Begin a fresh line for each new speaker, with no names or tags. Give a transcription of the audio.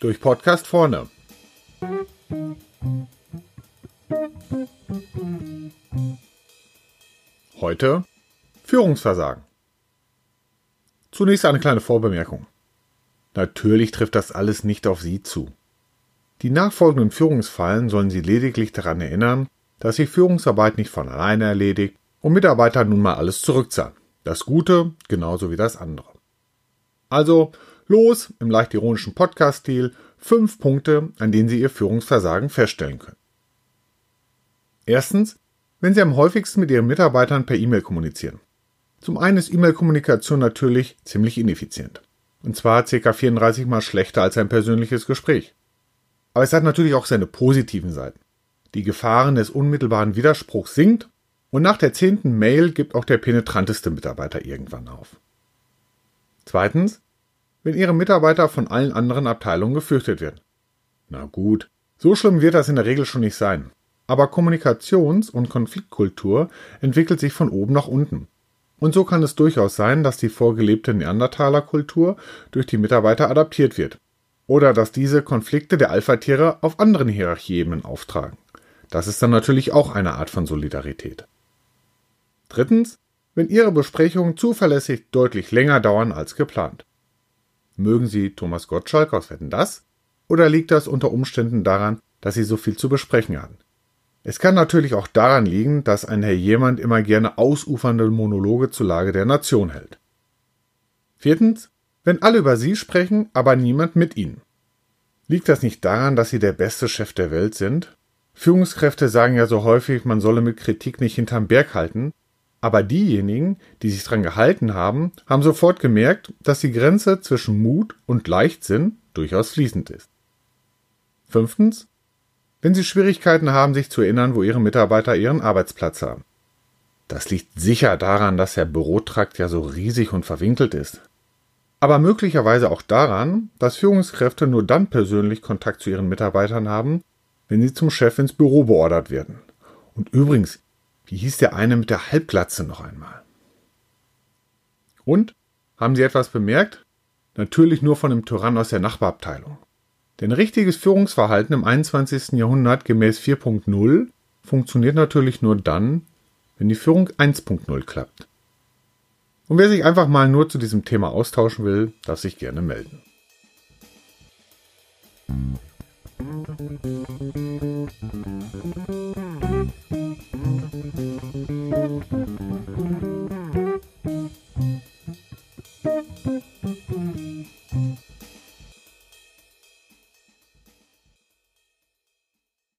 Durch Podcast vorne. Heute Führungsversagen. Zunächst eine kleine Vorbemerkung. Natürlich trifft das alles nicht auf Sie zu. Die nachfolgenden Führungsfallen sollen Sie lediglich daran erinnern, dass sich Führungsarbeit nicht von alleine erledigt und Mitarbeiter nun mal alles zurückzahlen. Das Gute genauso wie das andere. Also los im leicht ironischen Podcast-Stil fünf Punkte, an denen Sie Ihr Führungsversagen feststellen können. Erstens, wenn Sie am häufigsten mit Ihren Mitarbeitern per E-Mail kommunizieren. Zum einen ist E-Mail-Kommunikation natürlich ziemlich ineffizient. Und zwar ca. 34 mal schlechter als ein persönliches Gespräch. Aber es hat natürlich auch seine positiven Seiten. Die Gefahren des unmittelbaren Widerspruchs sinkt und nach der zehnten Mail gibt auch der penetranteste Mitarbeiter irgendwann auf. Zweitens, wenn Ihre Mitarbeiter von allen anderen Abteilungen gefürchtet werden. Na gut, so schlimm wird das in der Regel schon nicht sein. Aber Kommunikations- und Konfliktkultur entwickelt sich von oben nach unten. Und so kann es durchaus sein, dass die vorgelebte Neandertaler-Kultur durch die Mitarbeiter adaptiert wird. Oder dass diese Konflikte der Alpha-Tiere auf anderen Hierarchieebenen auftragen. Das ist dann natürlich auch eine Art von Solidarität. Drittens, wenn Ihre Besprechungen zuverlässig deutlich länger dauern als geplant. Mögen Sie Thomas Gottschalk aus Wetten das? Oder liegt das unter Umständen daran, dass Sie so viel zu besprechen hatten? Es kann natürlich auch daran liegen, dass ein Herr jemand immer gerne ausufernde Monologe zur Lage der Nation hält. Viertens, wenn alle über Sie sprechen, aber niemand mit Ihnen. Liegt das nicht daran, dass Sie der beste Chef der Welt sind? Führungskräfte sagen ja so häufig, man solle mit Kritik nicht hinterm Berg halten, aber diejenigen, die sich dran gehalten haben, haben sofort gemerkt, dass die Grenze zwischen Mut und Leichtsinn durchaus fließend ist. Fünftens. Wenn Sie Schwierigkeiten haben, sich zu erinnern, wo Ihre Mitarbeiter ihren Arbeitsplatz haben. Das liegt sicher daran, dass der Bürotrakt ja so riesig und verwinkelt ist. Aber möglicherweise auch daran, dass Führungskräfte nur dann persönlich Kontakt zu ihren Mitarbeitern haben, wenn sie zum Chef ins Büro beordert werden. Und übrigens, wie hieß der eine mit der Halbglatze noch einmal? Und? Haben Sie etwas bemerkt? Natürlich nur von dem Tyrann aus der Nachbarabteilung. Denn richtiges Führungsverhalten im 21. Jahrhundert gemäß 4.0 funktioniert natürlich nur dann, wenn die Führung 1.0 klappt. Und wer sich einfach mal nur zu diesem Thema austauschen will, darf sich gerne melden. Thank you.